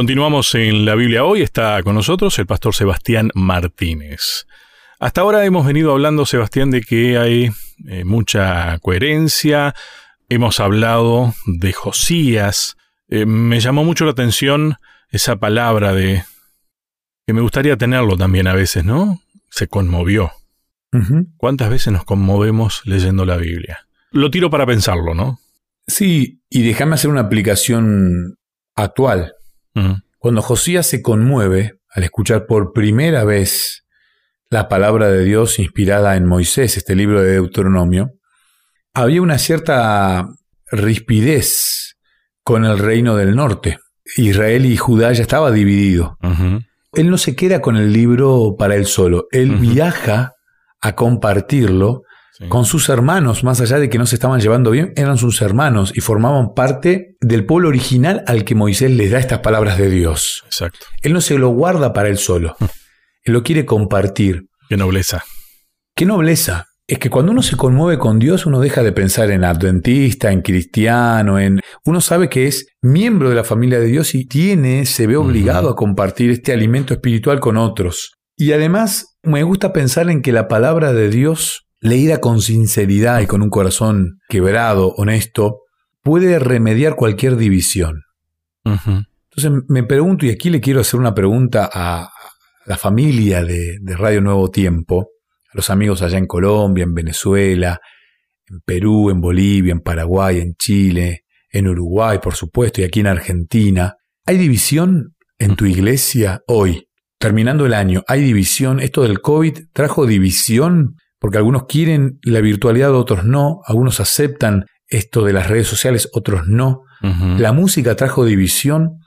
Continuamos en la Biblia hoy. Está con nosotros el pastor Sebastián Martínez. Hasta ahora hemos venido hablando, Sebastián, de que hay eh, mucha coherencia. Hemos hablado de Josías. Eh, me llamó mucho la atención esa palabra de que me gustaría tenerlo también a veces, ¿no? Se conmovió. ¿Cuántas veces nos conmovemos leyendo la Biblia? Lo tiro para pensarlo, ¿no? Sí, y déjame hacer una aplicación actual. Cuando Josías se conmueve al escuchar por primera vez la palabra de Dios inspirada en Moisés, este libro de Deuteronomio, había una cierta rispidez con el reino del norte. Israel y Judá ya estaba dividido. Él no se queda con el libro para él solo, él viaja a compartirlo con sus hermanos, más allá de que no se estaban llevando bien, eran sus hermanos y formaban parte del pueblo original al que Moisés les da estas palabras de Dios. Exacto. Él no se lo guarda para él solo, él lo quiere compartir. Qué nobleza. Qué nobleza. Es que cuando uno se conmueve con Dios, uno deja de pensar en adventista, en cristiano, en. Uno sabe que es miembro de la familia de Dios y tiene, se ve obligado a compartir este alimento espiritual con otros. Y además, me gusta pensar en que la palabra de Dios leída con sinceridad y con un corazón quebrado, honesto, puede remediar cualquier división. Entonces me pregunto, y aquí le quiero hacer una pregunta a la familia de, Radio Nuevo Tiempo, a los amigos allá en Colombia, en Venezuela, en Perú, en Bolivia, en Paraguay, en Chile, en Uruguay, por supuesto, y aquí en Argentina. ¿Hay división en tu iglesia hoy? Terminando el año, ¿hay división? ¿Esto del COVID trajo división porque algunos quieren la virtualidad, otros no, algunos aceptan esto de las redes sociales, otros no. La música trajo división,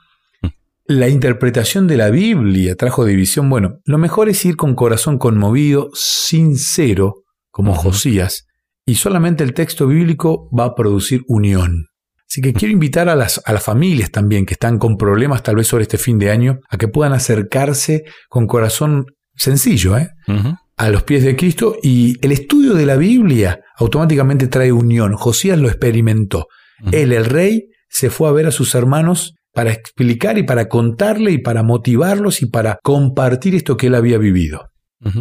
la interpretación de la Biblia trajo división. Bueno, lo mejor es ir con corazón conmovido, sincero, como Josías, y solamente el texto bíblico va a producir unión. Así que quiero invitar a las, a las familias también que están con problemas tal vez sobre este fin de año a que puedan acercarse con corazón sencillo, ¿eh? A los pies de Cristo y el estudio de la Biblia automáticamente trae unión. Josías lo experimentó. Él, el rey, se fue a ver a sus hermanos para explicar y para contarle y para motivarlos y para compartir esto que él había vivido.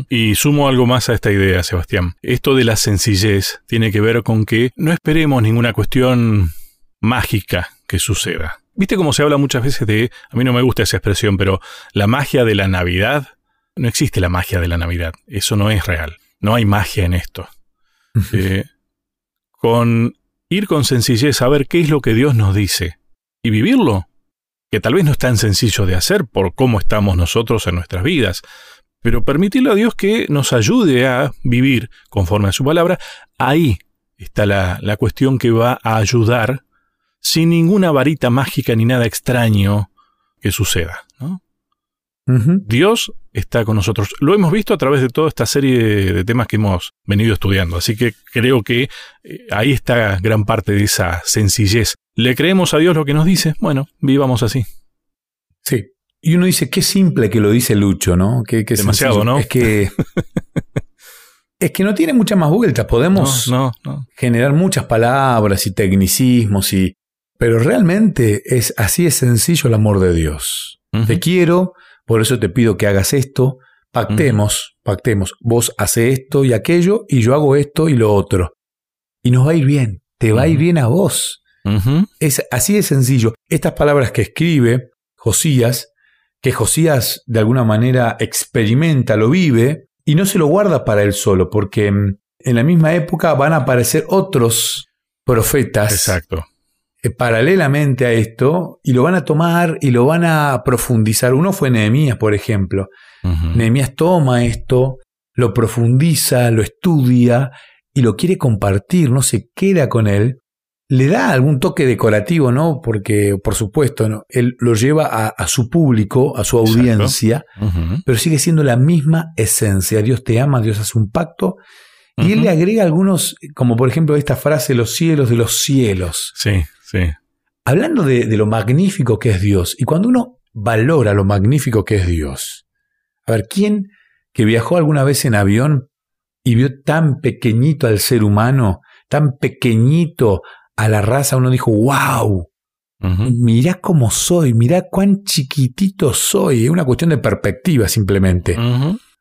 Y sumo algo más a esta idea, Sebastián. Esto de la sencillez tiene que ver con que no esperemos ninguna cuestión mágica que suceda. ¿Viste cómo se habla muchas veces de, a mí no me gusta esa expresión, pero la magia de la Navidad? No existe la magia de la Navidad, eso no es real, no hay magia en esto. Eh, con ir con sencillez a ver qué es lo que Dios nos dice y vivirlo, que tal vez no es tan sencillo de hacer por cómo estamos nosotros en nuestras vidas, pero permitirle a Dios que nos ayude a vivir conforme a su palabra, ahí está la, la cuestión que va a ayudar sin ninguna varita mágica ni nada extraño que suceda. ¿No? Dios está con nosotros. Lo hemos visto a través de toda esta serie de temas que hemos venido estudiando, así que creo que eh, ahí está gran parte de esa sencillez. ¿Le creemos a Dios lo que nos dice? Bueno, vivamos así. Sí. Y uno dice, qué simple que lo dice Lucho, ¿no? Qué, Demasiado, ¿no? Es que... es que no tiene muchas más vueltas. Podemos generar muchas palabras y tecnicismos y... Pero realmente es así es sencillo el amor de Dios. Te quiero, por eso te pido que hagas esto, pactemos, pactemos, vos hace esto y aquello y yo hago esto y lo otro. Y nos va a ir bien, te va a ir bien a vos. Es así de sencillo. Estas palabras que escribe Josías, que Josías de alguna manera experimenta, lo vive, y no se lo guarda para él solo, porque en la misma época van a aparecer otros profetas Exacto. Eh, paralelamente a esto y lo van a tomar y lo van a profundizar. Uno fue Nehemías, por ejemplo. Nehemías toma esto, lo profundiza, lo estudia y lo quiere compartir, no se queda con él. Le da algún toque decorativo, ¿no? Porque, por supuesto, ¿no? él lo lleva a, su público, a su audiencia, pero sigue siendo la misma esencia. Dios te ama, Dios hace un pacto y él le agrega algunos, como por ejemplo esta frase, los cielos de los cielos. Sí. Hablando de, lo magnífico que es Dios, y cuando uno valora lo magnífico que es Dios, a ver, ¿quién que viajó alguna vez en avión y vio tan pequeñito al ser humano, tan pequeñito a la raza, uno dijo, wow, Mirá cómo soy, mirá cuán chiquitito soy. Es una cuestión de perspectiva simplemente.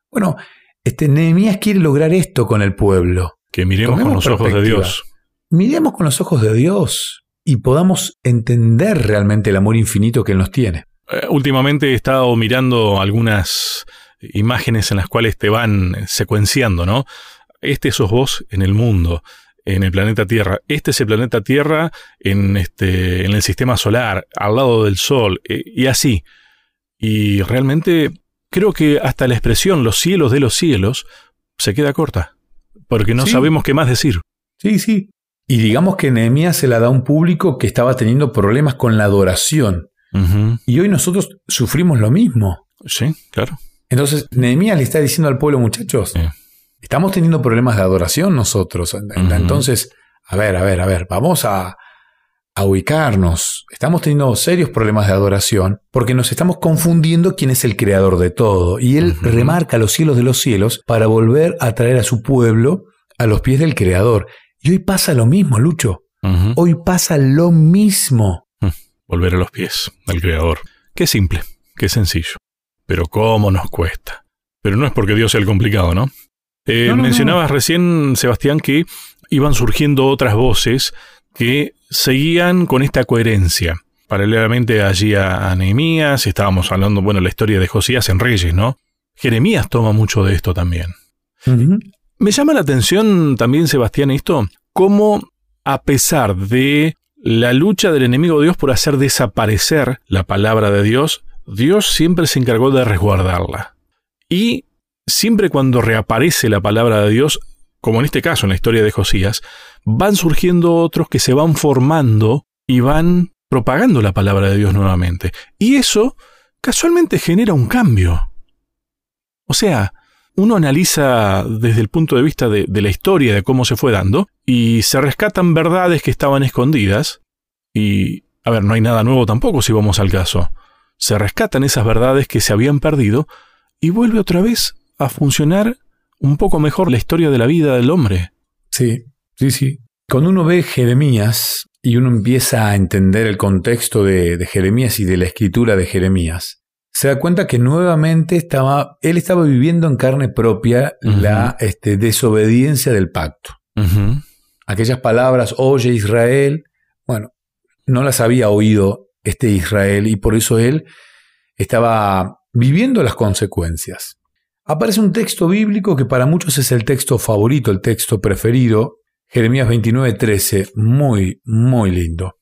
Bueno, este, Nehemías quiere lograr esto con el pueblo. Que miremos con los ojos de Dios. Miremos con los ojos de Dios y podamos entender realmente el amor infinito que Él nos tiene. Eh, últimamente he estado mirando algunas imágenes en las cuales te van secuenciando, ¿no? Este sos vos en el mundo, en el planeta Tierra. Este es el planeta Tierra en, este, en el sistema solar, al lado del Sol, eh, y así. Y realmente creo que hasta la expresión los cielos de los cielos se queda corta, porque no sabemos qué más decir. Sí, sí. Y digamos que Nehemías se la da a un público que estaba teniendo problemas con la adoración. Y hoy nosotros sufrimos lo mismo. Sí, claro. Entonces, Nehemías le está diciendo al pueblo, muchachos, estamos teniendo problemas de adoración nosotros. Entonces, a ver, a ver, a ver, vamos a, a ubicarnos. Estamos teniendo serios problemas de adoración porque nos estamos confundiendo quién es el creador de todo. Y él remarca los cielos de los cielos para volver a traer a su pueblo a los pies del creador. Y hoy pasa lo mismo, Lucho. Hoy pasa lo mismo. Mm, volver a los pies del creador. Qué simple, qué sencillo. Pero cómo nos cuesta. Pero no es porque Dios sea el complicado, ¿no? Eh, mencionabas recién, Sebastián, que iban surgiendo otras voces que seguían con esta coherencia. Paralelamente allí a, Nehemías, estábamos hablando, bueno, la historia de Josías en Reyes, ¿no? Jeremías toma mucho de esto también. Me llama la atención también, Sebastián, esto, cómo a pesar de la lucha del enemigo de Dios por hacer desaparecer la palabra de Dios, Dios siempre se encargó de resguardarla. Y siempre cuando reaparece la palabra de Dios, como en este caso en la historia de Josías, van surgiendo otros que se van formando y van propagando la palabra de Dios nuevamente. Y eso casualmente genera un cambio. O sea, uno analiza desde el punto de vista de, la historia, de cómo se fue dando, y se rescatan verdades que estaban escondidas, y, a ver, no hay nada nuevo tampoco si vamos al caso. Se rescatan esas verdades que se habían perdido, y vuelve otra vez a funcionar un poco mejor la historia de la vida del hombre. Sí, sí, sí. Cuando uno ve Jeremías y uno empieza a entender el contexto de, Jeremías y de la escritura de Jeremías, se da cuenta que nuevamente estaba, él estaba viviendo en carne propia la este, desobediencia del pacto. Aquellas palabras, oye Israel, bueno, no las había oído este Israel y por eso él estaba viviendo las consecuencias aparece un texto bíblico que para muchos es el texto favorito, el texto preferido, Jeremías 29:13, muy, muy lindo.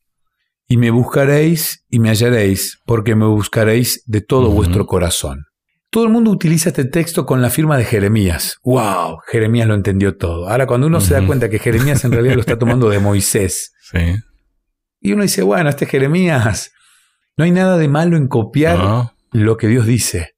Y me buscaréis y me hallaréis, porque me buscaréis de todo vuestro corazón. Todo el mundo utiliza este texto con la firma de Jeremías. ¡Wow! Jeremías lo entendió todo. Ahora, cuando uno se da cuenta que Jeremías en realidad lo está tomando de Moisés, y uno dice, bueno, este Jeremías, no hay nada de malo en copiar lo que Dios dice.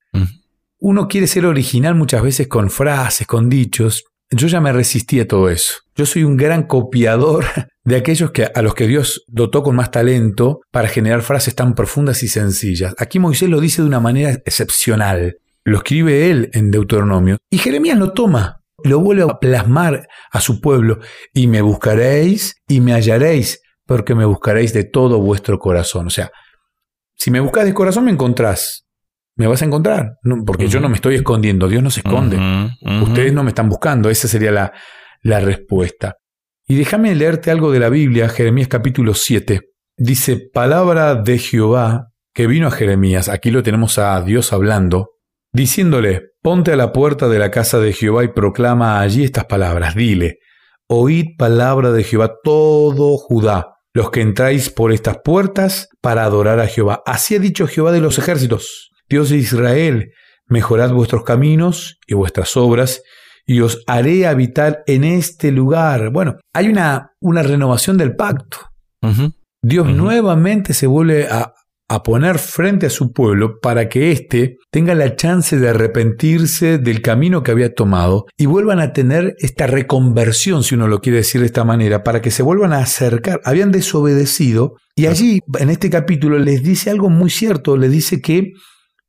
Uno quiere ser original muchas veces con frases, con dichos. Yo ya me resistí a todo eso. Yo soy un gran copiador de aquellos que, a los que Dios dotó con más talento para generar frases tan profundas y sencillas. Aquí Moisés lo dice de una manera excepcional. Lo escribe él en Deuteronomio. Y Jeremías lo toma, lo vuelve a plasmar a su pueblo. Y me buscaréis y me hallaréis, porque me buscaréis de todo vuestro corazón. O sea, si me buscas de corazón me encontrás me vas a encontrar, porque yo no me estoy escondiendo, Dios no se esconde. Ustedes no me están buscando, esa sería la, la respuesta. Y déjame leerte algo de la Biblia, Jeremías capítulo 7. Dice, palabra de Jehová que vino a Jeremías, aquí lo tenemos a Dios hablando, diciéndole, ponte a la puerta de la casa de Jehová y proclama allí estas palabras, dile, oíd palabra de Jehová todo Judá, los que entráis por estas puertas para adorar a Jehová. Así ha dicho Jehová de los ejércitos. Dios de Israel, mejorad vuestros caminos y vuestras obras, y os haré habitar en este lugar. Bueno, hay una, una renovación del pacto. Dios nuevamente se vuelve a, a, poner frente a su pueblo para que éste tenga la chance de arrepentirse del camino que había tomado y vuelvan a tener esta reconversión, si uno lo quiere decir de esta manera, para que se vuelvan a acercar. Habían desobedecido y allí, en este capítulo, les dice algo muy cierto, les dice que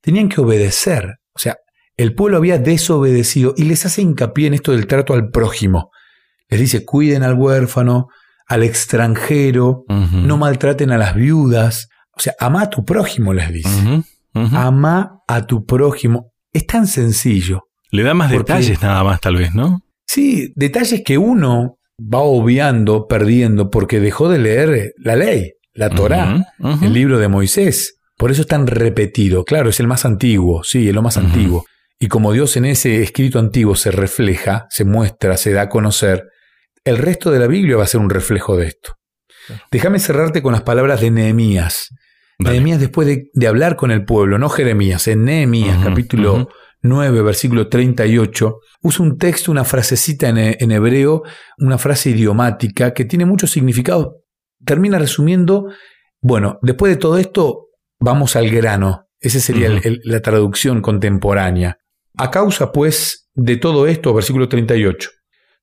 tenían que obedecer. O sea, el pueblo había desobedecido y les hace hincapié en esto del trato al prójimo. Les dice, cuiden al huérfano, al extranjero, no maltraten a las viudas. O sea, ama a tu prójimo, les dice. Ama a tu prójimo. Es tan sencillo. Le da más detalles nada más, tal vez, ¿no? Sí, detalles que uno va obviando, perdiendo, porque dejó de leer la ley, la Torá, el libro de Moisés. Por eso es tan repetido. Claro, es el más antiguo, sí, es lo más antiguo. Y como Dios en ese escrito antiguo se refleja, se muestra, se da a conocer, el resto de la Biblia va a ser un reflejo de esto. Déjame cerrarte con las palabras de Nehemías. Nehemías después de, hablar con el pueblo, no Jeremías, en Nehemías capítulo 9, versículo 38, usa un texto, una frasecita en, en, hebreo, una frase idiomática que tiene mucho significado. Termina resumiendo, bueno, después de todo esto, vamos al grano. Esa sería la traducción contemporánea. A causa, pues, de todo esto, versículo 38,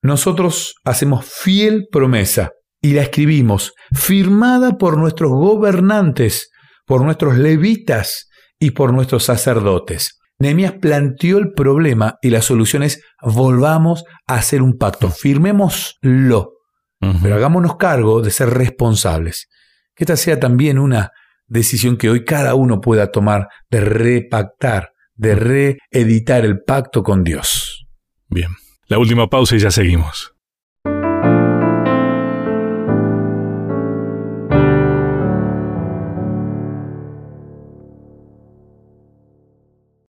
nosotros hacemos fiel promesa y la escribimos, firmada por nuestros gobernantes, por nuestros levitas y por nuestros sacerdotes. Nehemías planteó el problema y la solución es volvamos a hacer un pacto, firmémoslo, pero hagámonos cargo de ser responsables. Que esta sea también una decisión que hoy cada uno pueda tomar de repactar, de reeditar el pacto con Dios. Bien, la última pausa y ya seguimos.